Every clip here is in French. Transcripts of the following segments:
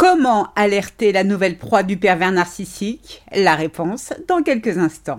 Comment alerter la nouvelle proie du pervers narcissique? La réponse dans quelques instants.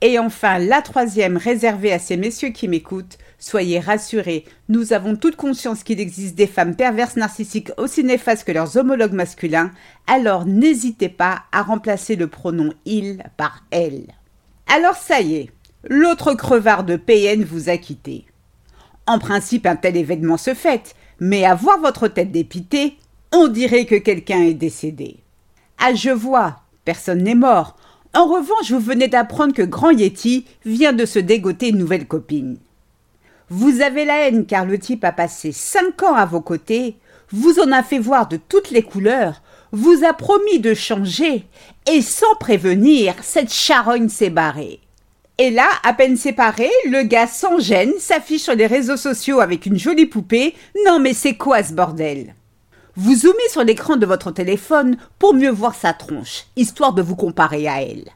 Et enfin, la troisième, réservée à ces messieurs qui m'écoutent, soyez rassurés, nous avons toute conscience qu'il existe des femmes perverses narcissiques aussi néfastes que leurs homologues masculins, alors n'hésitez pas à remplacer le pronom il par elle. Alors ça y est, l'autre crevard de PN vous a quitté. En principe, un tel événement se fait, mais à voir votre tête dépitée, on dirait que quelqu'un est décédé. Ah, je vois, personne n'est mort, en revanche, vous venez d'apprendre que Grand Yeti vient de se dégoter une nouvelle copine. Vous avez la haine car le type a passé cinq ans à vos côtés, vous en a fait voir de toutes les couleurs, vous a promis de changer, et sans prévenir, cette charogne s'est barrée. Et là, à peine séparé, le gars sans gêne s'affiche sur les réseaux sociaux avec une jolie poupée. Non mais c'est quoi ce bordel? Vous zoomez sur l'écran de votre téléphone pour mieux voir sa tronche, histoire de vous comparer à elle.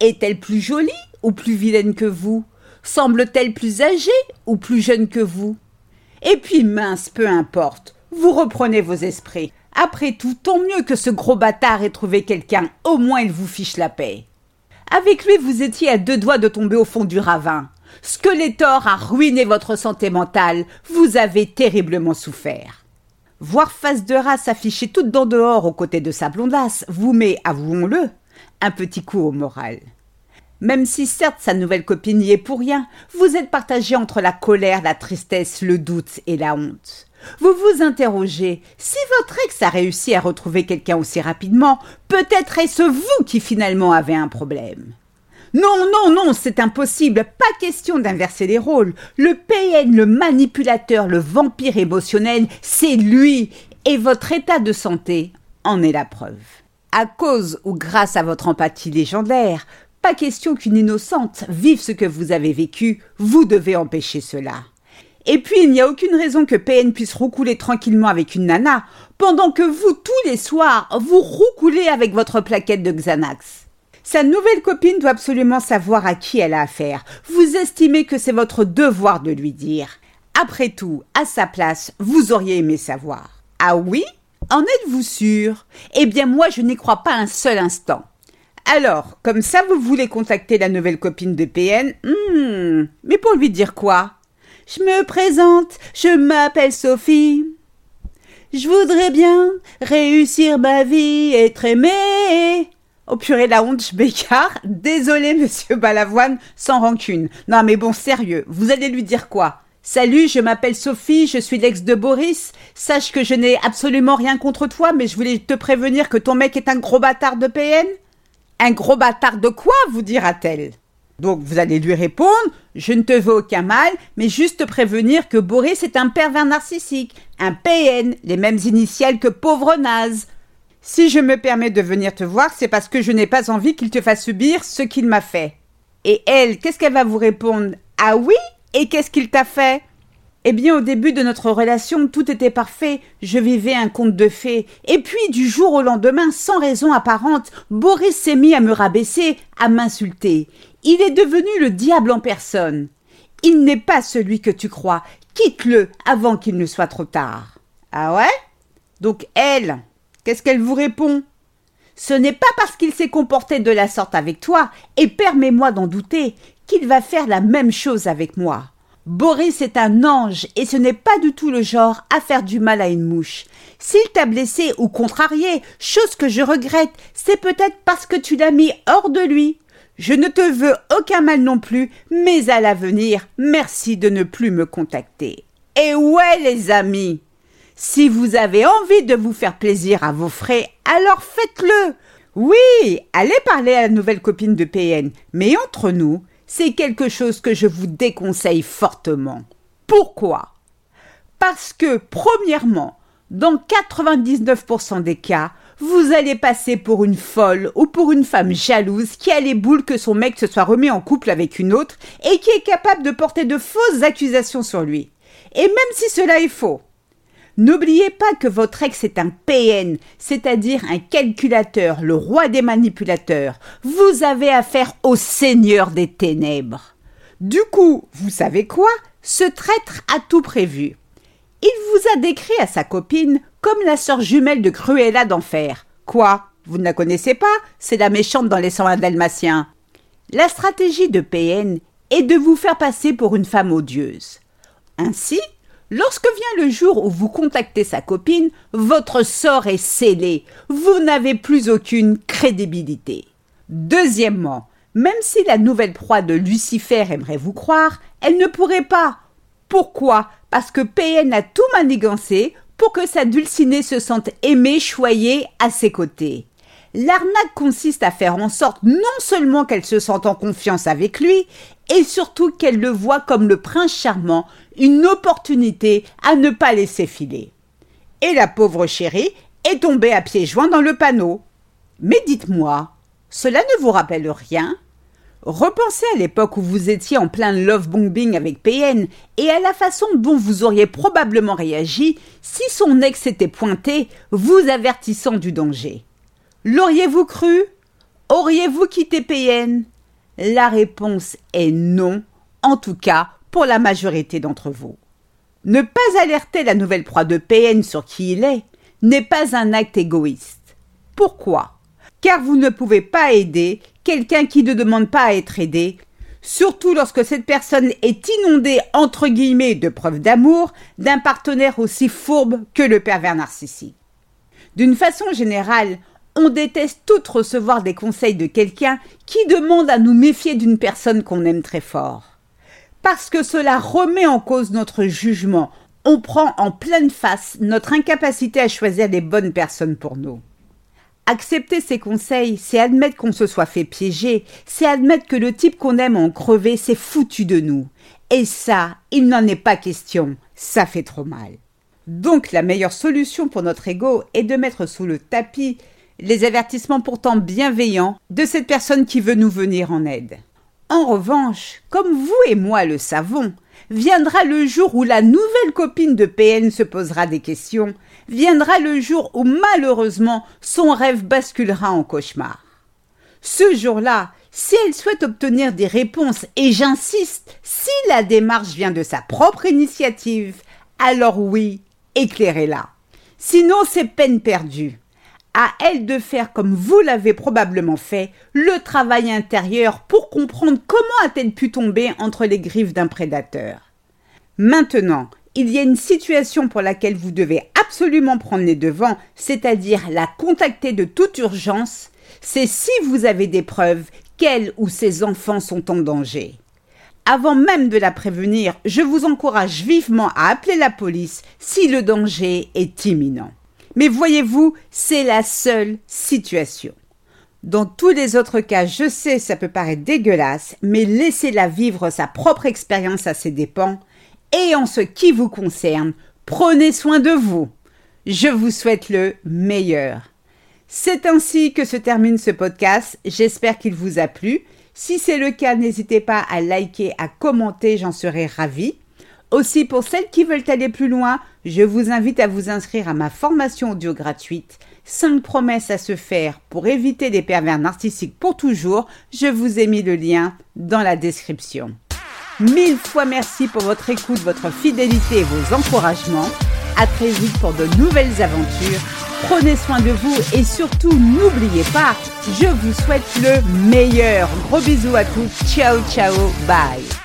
Est-elle plus jolie ou plus vilaine que vous? Semble-t-elle plus âgée ou plus jeune que vous? Et puis mince, peu importe, vous reprenez vos esprits. Après tout, tant mieux que ce gros bâtard ait trouvé quelqu'un, au moins il vous fiche la paix. Avec lui, vous étiez à deux doigts de tomber au fond du ravin. Skeletor a ruiné votre santé mentale, vous avez terriblement souffert. Voir face de race affichée toute dans dehors aux côtés de sa blondasse vous met, avouons-le, un petit coup au moral. Même si certes sa nouvelle copine y est pour rien, vous êtes partagé entre la colère, la tristesse, le doute et la honte. Vous vous interrogez, si votre ex a réussi à retrouver quelqu'un aussi rapidement, peut-être est-ce vous qui finalement avez un problème. Non, non, non, c'est impossible. Pas question d'inverser les rôles. Le PN, le manipulateur, le vampire émotionnel, c'est lui. Et votre état de santé en est la preuve. À cause ou grâce à votre empathie légendaire, pas question qu'une innocente vive ce que vous avez vécu, vous devez empêcher cela. Et puis il n'y a aucune raison que PN puisse roucouler tranquillement avec une nana, pendant que vous, tous les soirs, vous roucoulez avec votre plaquette de Xanax. Sa nouvelle copine doit absolument savoir à qui elle a affaire. Vous estimez que c'est votre devoir de lui dire. Après tout, à sa place, vous auriez aimé savoir. Ah oui? En êtes-vous sûr? Eh bien moi je n'y crois pas un seul instant. Alors, comme ça vous voulez contacter la nouvelle copine de PN hmm, Mais pour lui dire quoi? Je me présente, je m'appelle Sophie. Je voudrais bien réussir ma vie, être aimée. Oh purée, la honte, je m'écarte. Désolé, monsieur Balavoine, sans rancune. Non, mais bon, sérieux, vous allez lui dire quoi? Salut, je m'appelle Sophie, je suis l'ex de Boris. Sache que je n'ai absolument rien contre toi, mais je voulais te prévenir que ton mec est un gros bâtard de PN. Un gros bâtard de quoi vous dira-t-elle? Donc vous allez lui répondre Je ne te veux aucun mal, mais juste te prévenir que Boris est un pervers narcissique, un PN, les mêmes initiales que pauvre naze. Si je me permets de venir te voir, c'est parce que je n'ai pas envie qu'il te fasse subir ce qu'il m'a fait. Et elle, qu'est-ce qu'elle va vous répondre? Ah oui? Et qu'est-ce qu'il t'a fait? Eh bien, au début de notre relation, tout était parfait. Je vivais un conte de fées. Et puis, du jour au lendemain, sans raison apparente, Boris s'est mis à me rabaisser, à m'insulter. Il est devenu le diable en personne. Il n'est pas celui que tu crois. Quitte-le avant qu'il ne soit trop tard. Ah ouais? Donc elle, Qu'est-ce qu'elle vous répond? Ce n'est pas parce qu'il s'est comporté de la sorte avec toi, et permets-moi d'en douter, qu'il va faire la même chose avec moi. Boris est un ange et ce n'est pas du tout le genre à faire du mal à une mouche. S'il t'a blessé ou contrarié, chose que je regrette, c'est peut-être parce que tu l'as mis hors de lui. Je ne te veux aucun mal non plus, mais à l'avenir, merci de ne plus me contacter. Et ouais, les amis, si vous avez envie de vous faire plaisir à vos frais, alors faites-le. Oui, allez parler à la nouvelle copine de PN, mais entre nous, c'est quelque chose que je vous déconseille fortement. Pourquoi? Parce que, premièrement, dans 99% des cas, vous allez passer pour une folle ou pour une femme jalouse qui a les boules que son mec se soit remis en couple avec une autre et qui est capable de porter de fausses accusations sur lui. Et même si cela est faux, N'oubliez pas que votre ex est un PN, c'est-à-dire un calculateur, le roi des manipulateurs. Vous avez affaire au seigneur des ténèbres. Du coup, vous savez quoi? Ce traître a tout prévu. Il vous a décrit à sa copine comme la sœur jumelle de Cruella d'enfer. Quoi? Vous ne la connaissez pas? C'est la méchante dans les 101 dalmatiens. La stratégie de PN est de vous faire passer pour une femme odieuse. Ainsi, Lorsque vient le jour où vous contactez sa copine, votre sort est scellé. Vous n'avez plus aucune crédibilité. Deuxièmement, même si la nouvelle proie de Lucifer aimerait vous croire, elle ne pourrait pas. Pourquoi? Parce que PN a tout manigancé pour que sa dulcinée se sente aimée, choyée à ses côtés. L'arnaque consiste à faire en sorte non seulement qu'elle se sente en confiance avec lui, et surtout qu'elle le voit comme le prince charmant, une opportunité à ne pas laisser filer. Et la pauvre chérie est tombée à pieds joints dans le panneau. Mais dites-moi, cela ne vous rappelle rien? Repensez à l'époque où vous étiez en plein love bombing avec PN et à la façon dont vous auriez probablement réagi si son ex s'était pointé, vous avertissant du danger. L'auriez-vous cru? Auriez-vous quitté PN La réponse est non, en tout cas pour la majorité d'entre vous. Ne pas alerter la nouvelle proie de PN sur qui il est n'est pas un acte égoïste. Pourquoi? Car vous ne pouvez pas aider quelqu'un qui ne demande pas à être aidé, surtout lorsque cette personne est inondée entre guillemets de preuves d'amour d'un partenaire aussi fourbe que le pervers narcissique. D'une façon générale, on déteste toutes recevoir des conseils de quelqu'un qui demande à nous méfier d'une personne qu'on aime très fort. Parce que cela remet en cause notre jugement, on prend en pleine face notre incapacité à choisir les bonnes personnes pour nous. Accepter ces conseils, c'est admettre qu'on se soit fait piéger, c'est admettre que le type qu'on aime en crevé s'est foutu de nous. Et ça, il n'en est pas question, ça fait trop mal. Donc la meilleure solution pour notre ego est de mettre sous le tapis les avertissements pourtant bienveillants de cette personne qui veut nous venir en aide. En revanche, comme vous et moi le savons, viendra le jour où la nouvelle copine de PN se posera des questions, viendra le jour où malheureusement son rêve basculera en cauchemar. Ce jour-là, si elle souhaite obtenir des réponses, et j'insiste, si la démarche vient de sa propre initiative, alors oui, éclairez-la. Sinon, c'est peine perdue à elle de faire comme vous l'avez probablement fait, le travail intérieur pour comprendre comment a-t-elle pu tomber entre les griffes d'un prédateur. Maintenant, il y a une situation pour laquelle vous devez absolument prendre les devants, c'est-à-dire la contacter de toute urgence, c'est si vous avez des preuves qu'elle ou ses enfants sont en danger. Avant même de la prévenir, je vous encourage vivement à appeler la police si le danger est imminent. Mais voyez-vous, c'est la seule situation. Dans tous les autres cas, je sais, ça peut paraître dégueulasse, mais laissez-la vivre sa propre expérience à ses dépens. Et en ce qui vous concerne, prenez soin de vous. Je vous souhaite le meilleur. C'est ainsi que se termine ce podcast. J'espère qu'il vous a plu. Si c'est le cas, n'hésitez pas à liker, à commenter, j'en serai ravie. Aussi, pour celles qui veulent aller plus loin, je vous invite à vous inscrire à ma formation audio gratuite 5 promesses à se faire pour éviter les pervers narcissiques pour toujours. Je vous ai mis le lien dans la description. Mille fois merci pour votre écoute, votre fidélité et vos encouragements. À très vite pour de nouvelles aventures. Prenez soin de vous et surtout n'oubliez pas, je vous souhaite le meilleur. Gros bisous à tous. Ciao ciao, bye.